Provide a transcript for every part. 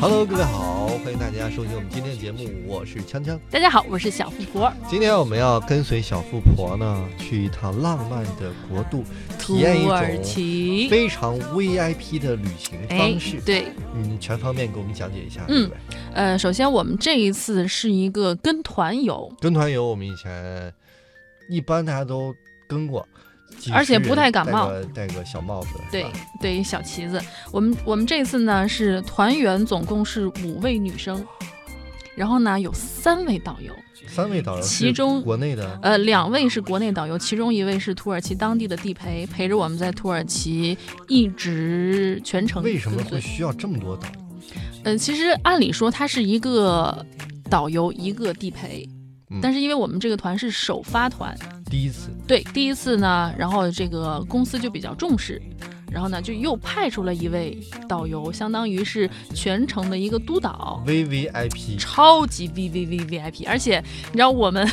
Hello，各位好，欢迎大家收听我们今天的节目，我是锵锵。大家好，我是小富婆。今天我们要跟随小富婆呢，去一趟浪漫的国度，体验一土耳种其，非常 VIP 的旅行方式。对，嗯，全方面给我们讲解一下。嗯对不对呃，首先我们这一次是一个跟团游，跟团游我们以前一般大家都跟过，而且不太感冒戴个小帽子。是对吧对，小旗子。我们我们这次呢是团员，总共是五位女生，然后呢有三位导游，三位导游其中国内的，呃，两位是国内导游，其中一位是土耳其当地的地陪，陪着我们在土耳其一直全程为什么会需要这么多导游？呃，其实按理说它是一个导游一个地陪，嗯但是因为我们这个团是首发团，第一次对第一次呢，然后这个公司就比较重视，然后呢就又派出了一位导游，相当于是全程的一个督导，VVIP，超级 V V V V I P，而且你知道我们。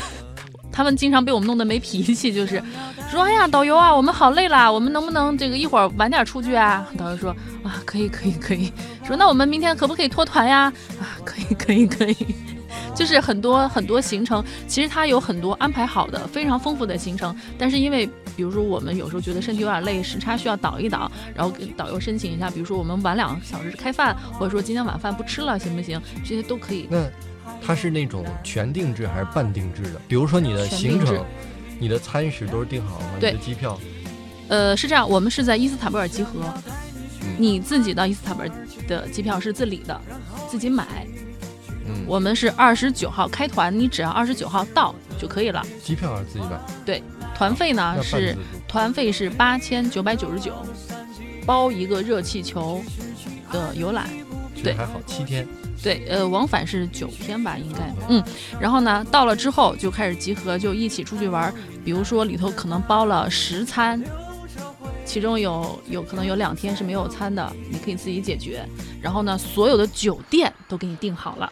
他们经常被我们弄得没脾气，就是说：“哎呀，导游啊，我们好累啦，我们能不能这个一会儿晚点出去啊？”导游说：“啊，可以，可以，可以。”说：“那我们明天可不可以脱团呀？”啊，可以，可以，可以。就是很多很多行程，其实它有很多安排好的非常丰富的行程，但是因为比如说我们有时候觉得身体有点累，时差需要倒一倒，然后跟导游申请一下，比如说我们晚两个小时开饭，或者说今天晚饭不吃了，行不行？这些都可以。那它是那种全定制还是半定制的？比如说你的行程、你的餐食都是定好了吗？对你的机票，呃，是这样，我们是在伊斯坦布尔集合，嗯你自己到伊斯坦布尔的机票是自理的，自己买。嗯，我们是二十九号开团，你只要二十九号到就可以了。机票还是自己买？对团费呢是团费是八千九百九十九，包一个热气球的游览。对还好，七天。对，呃，往返是九天吧，应该，嗯，然后呢，到了之后就开始集合，就一起出去玩。比如说里头可能包了十餐，其中有有可能有两天是没有餐的，你可以自己解决。然后呢，所有的酒店都给你订好了，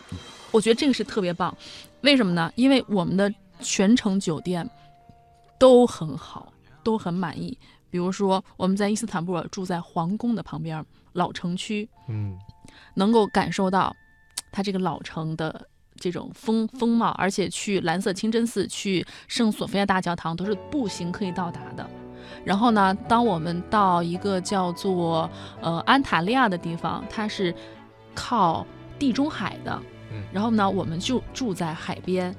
我觉得这个是特别棒。为什么呢？因为我们的全程酒店都很好，都很满意。比如说我们在伊斯坦布尔住在皇宫的旁边，老城区，嗯，能够感受到它这个老城的这种风风貌，而且去蓝色清真寺、去圣索菲亚大教堂都是步行可以到达的。然后呢，当我们到一个叫做呃安塔利亚的地方，它是靠地中海的嗯，然后呢，我们就住在海边，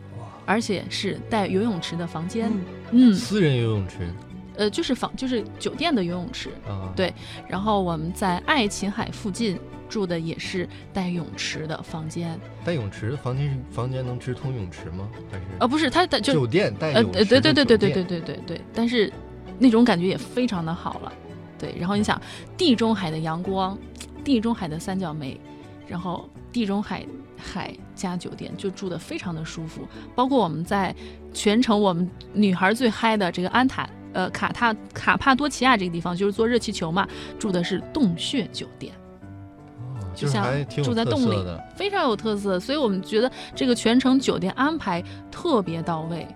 而且是带游泳池的房间，嗯，私人游泳池。呃，就是房就是酒店的游泳池，啊，对。然后我们在爱琴海附近住的也是带泳池的房间，带泳池的房间是房间能直通泳池吗？还是？呃，不是，它的就酒店带呃呃，泳池对对对对对对对对对，但是那种感觉也非常的好了，对。然后你想，地中海的阳光，地中海的三角梅，然后地中海海加酒店，就住的非常的舒服。包括我们在全程我们女孩最嗨的这个安塔。呃，卡塔卡帕多奇亚这个地方就是坐热气球嘛，住的是洞穴酒店。哦就像住在洞里的。非常有特色，所以我们觉得这个全程酒店安排特别到位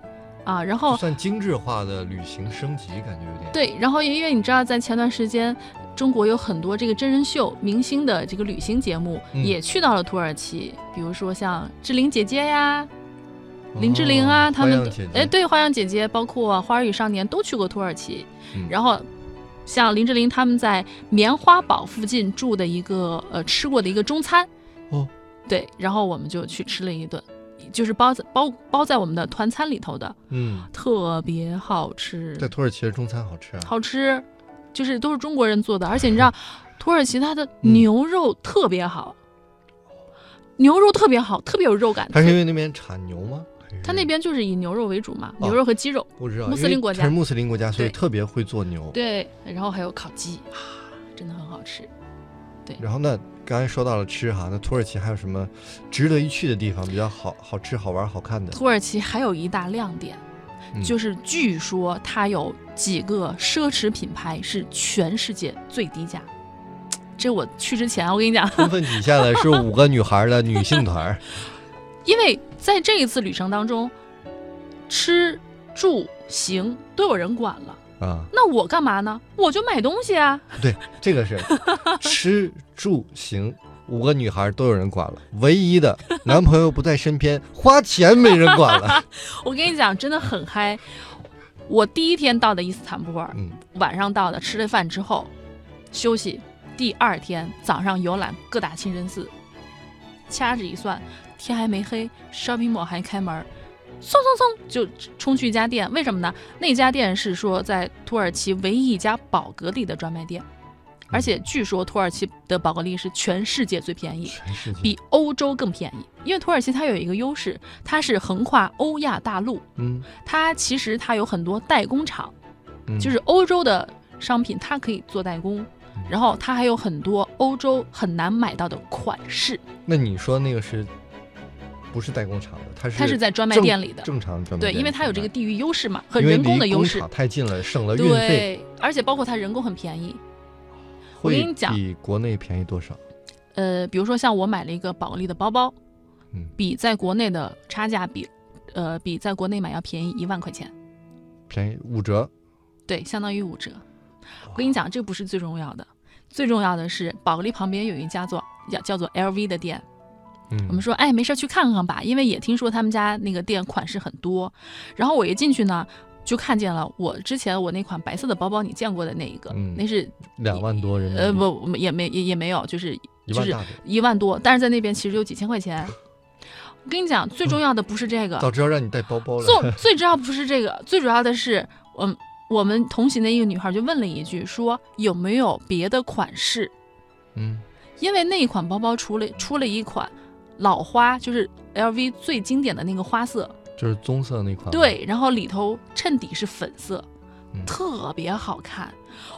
啊。然后算精致化的旅行升级，感觉有点。对，然后因为你知道，在前段时间，中国有很多这个真人秀明星的这个旅行节目、嗯也去到了土耳其，比如说像志玲姐姐呀、哦林志玲啊，他们哎对，花样姐姐，包括花儿与少年都去过土耳其。嗯然后像林志玲他们在棉花堡附近住的一个呃吃过的一个中餐，哦，对，然后我们就去吃了一顿，就是包在包包在我们的团餐里头的，嗯，特别好吃，在土耳其的中餐好吃啊。好吃，就是都是中国人做的，而且你知道，土耳其它的嗯牛肉特别好，牛肉特别好，特别有肉感。它是因为那边产牛吗？它那边就是以牛肉为主嘛，哦牛肉和鸡肉。不知道，穆斯林国家是穆斯林国家，所以特别会做牛。对，然后还有烤鸡啊，真的很好吃。然后呢，刚才说到了吃哈，那土耳其还有什么值得一去的地方，比较好好吃、好玩、好看的？土耳其还有一大亮点，嗯。就是据说它有几个奢侈品牌是全世界最低价。这我去之前，我跟你讲，充分体现了是五个 女孩的女性团儿，因为在这一次旅程当中，吃住行都有人管了，啊，那我干嘛呢？我就买东西啊。对，这个是 吃住行五个女孩都有人管了，唯一的男朋友不在身边，花钱没人管了。我跟你讲，真的很嗨。我第一天到的伊斯坦布尔，嗯，晚上到的，吃了饭之后休息，第二天早上游览各大清真寺，掐指一算，天还没黑，shopping mall 还开门，嗖嗖嗖就冲去一家店，为什么呢？那家店是说在土耳其唯一一家宝格丽的专卖店，而且据说土耳其的宝格丽是全世界最便宜。比欧洲更便宜，因为土耳其它有一个优势，它是横跨欧亚大陆，嗯，它其实它有很多代工厂，嗯。就是欧洲的商品它可以做代工，嗯。然后它还有很多欧洲很难买到的款式，那你说那个是不是代工厂的？它是它是在专卖店里的。正常专卖店对，因为它有这个地域优势嘛，和人工的优势。厂太近了，省了运费。对，而且包括它人工很便宜。我跟你讲比国内便宜多少？呃，比如说像我买了一个宝格丽的包包，嗯，比在国内的差价比，呃，比在国内买要便宜一万块钱。便宜五折。对，相当于五折。我跟你讲，这不是最重要的，最重要的是宝格丽旁边有一家做叫叫做 LV 的店。嗯，我们说，哎，没事去看看吧，因为也听说他们家那个店款式很多。然后我一进去呢，就看见了我之前我那款白色的包包，你见过的那一个，嗯那是两万多人民币，呃不也没也也没有，就是就是一万多，但是在那边其实有几千块钱。我跟你讲，最重要的不是这个，早知道让你带包包了。最最主要不是这个，最主要的是，嗯，我们同行的一个女孩就问了一句，说有没有别的款式？嗯，因为那一款包包出了出了一款老花，就是 LV 最经典的那个花色，就是棕色那款。，对，然后里头衬底是粉色，嗯特别好看。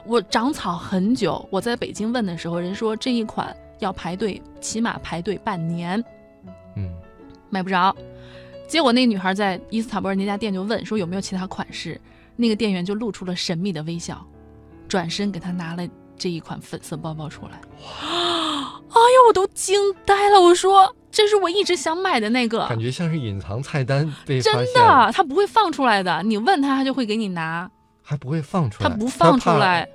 我长草很久，我在北京问的时候，人说这一款要排队，起码排队半年。嗯，买不着。结果那个女孩在伊斯坦布尔那家店就问说有没有其他款式，那个店员就露出了神秘的微笑，转身给她拿了这一款粉色包包出来。哎呦，我都惊呆了！我说这是我一直想买的那个，感觉像是隐藏菜单被真，的，他不会放出来的。你问他，他就会给你拿，还不会放出来。他不放出来。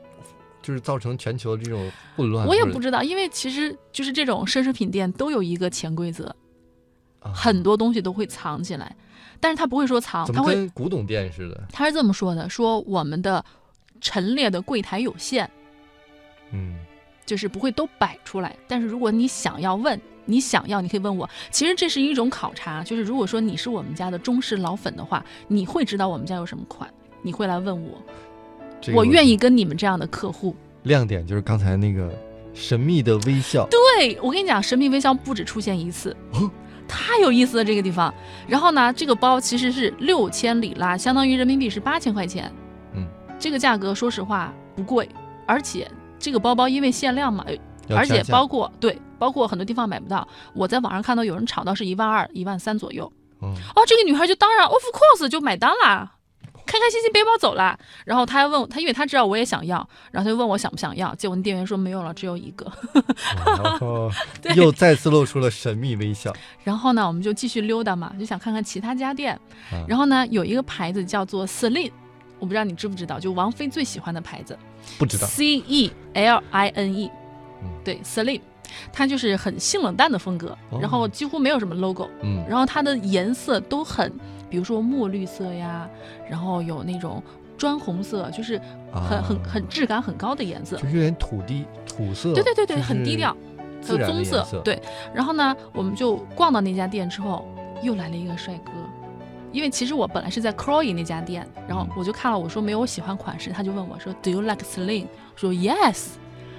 就是造成全球这种混乱。我也不知道，因为其实就是这种奢侈品店都有一个潜规则，啊很多东西都会藏起来，但是他不会说藏，他会跟古董店似的？他是这么说的：说我们的陈列的柜台有限，嗯，就是不会都摆出来。但是如果你想要问，你想要，你可以问我。其实这是一种考察，就是如果说你是我们家的忠实老粉的话，你会知道我们家有什么款，你会来问我，这个我愿意跟你们这样的客户。亮点就是刚才那个神秘的微笑。对我跟你讲，神秘微笑不止出现一次。哦太有意思了这个地方，然后呢，这个包其实是六千里拉，相当于人民币是八千块钱。嗯，这个价格说实话不贵，而且这个包包因为限量嘛，而且包括对，包括很多地方买不到。我在网上看到有人炒到是一万二、一万三左右。嗯哦，这个女孩就当然 of course 就买单啦，开开心心背包走啦。然后她还问我，她因为她知道我也想要，然后她就问我想不想要。结果那店员说没有了，只有一个。然 后对又再次露出了神秘微笑。然后呢，我们就继续溜达嘛，就想看看其他家店。啊然后呢，有一个牌子叫做 Celine，我不知道你知不知道，就王菲最喜欢的牌子不知道，C E L I N E，嗯对，Celine，它就是很性冷淡的风格，哦然后几乎没有什么 logo，嗯，然后它的颜色都很，比如说墨绿色呀，然后有那种砖红色，就是很很啊很质感很高的颜色。就是有点土地土色。对对对对，就是很低调，还有棕色。，对。然后呢，我们就逛到那家店之后，又来了一个帅哥。因为其实我本来是在 Croy 那家店，然后嗯我就看了，我说没有我喜欢款式，他就问我说 Do you like Celine？我说 Yes，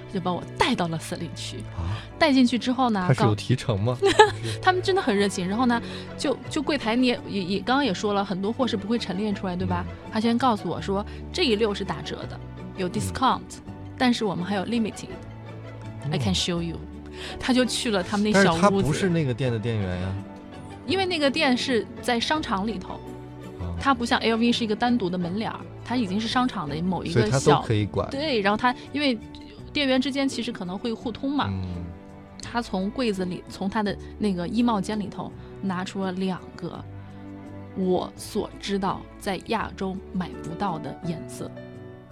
他就把我带到了 Celine 区。啊，带进去之后呢他，是告有提成吗？他们真的很热情。然后呢，就就柜台你也也也刚刚也说了，很多货是不会陈列出来，对吧？他先告诉我说这一溜是打折的，有 discount，、但是我们还有 limited。I can show you。他就去了他们那小屋子，不是那个店的店员呀。因为那个店是在商场里头，啊它不像 LV 是一个单独的门脸儿，它已经是商场的某一所以他都个小可以管。对，然后它因为店员之间其实可能会互通嘛，嗯，他从柜子里，从他的那个衣帽间里头拿出了两个我所知道在亚洲买不到的颜色，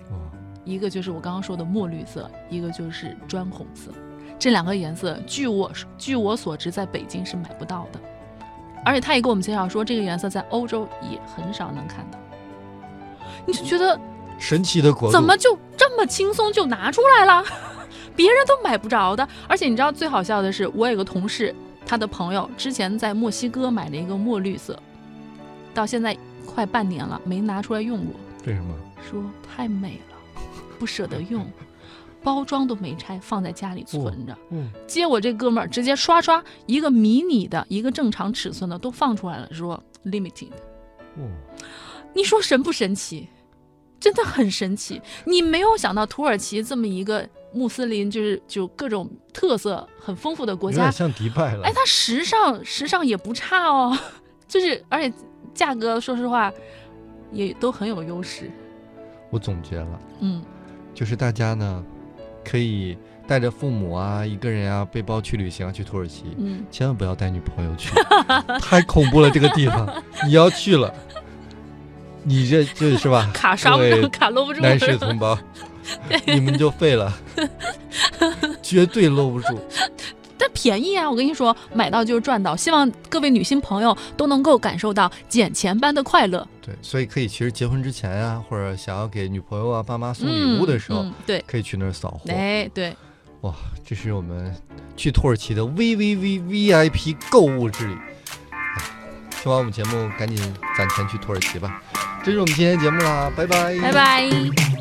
哇，一个就是我刚刚说的墨绿色，一个就是砖红色。这两个颜色，据我据我所知，在北京是买不到的。而且他也给我们介绍说，这个颜色在欧洲也很少能看到。你就觉得神奇的国怎么就这么轻松就拿出来了？别人都买不着的。而且你知道最好笑的是，我有个同事，他的朋友之前在墨西哥买了一个墨绿色，到现在快半年了没拿出来用过，为什么？说太美了，不舍得用，包装都没拆，放在家里存着。嗯，接我这哥们儿直接刷刷一个迷你的，一个正常尺寸的都放出来了，说 limited。哦，你说神不神奇？真的很神奇。你没有想到土耳其这么一个穆斯林，就是就各种特色很丰富的国家有点，像迪拜了。哎，它时尚时尚也不差哦，就是而且价格说实话也都很有优势。我总结了，嗯，就是大家呢，可以带着父母啊，一个人啊，背包去旅行啊，去土耳其，嗯，千万不要带女朋友去，太恐怖了这个地方。你要去了，你这这是吧？卡刷不住，卡搂不住。男士同胞，你们就废了，绝对搂不住。但便宜啊！我跟你说，买到就是赚到。希望各位女性朋友都能够感受到捡钱般的快乐。对，所以可以，其实结婚之前啊，或者想要给女朋友啊、爸妈送礼物的时候，嗯嗯对，可以去那儿扫货。哎，对，哇，这是我们去土耳其的 V V V V I P 购物之旅。哎听完我们节目，赶紧攒钱去土耳其吧。这是我们今天的节目啦，拜拜，拜拜。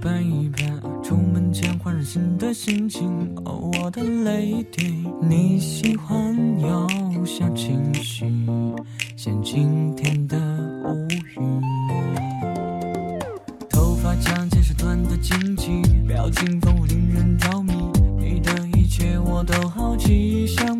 半一半，出门前换上新的心情。哦，我的 lady，你喜欢有小情绪，像今天的乌云。头发长，见识短的惊奇，表情丰富令人着迷。你的一切我都好奇，想。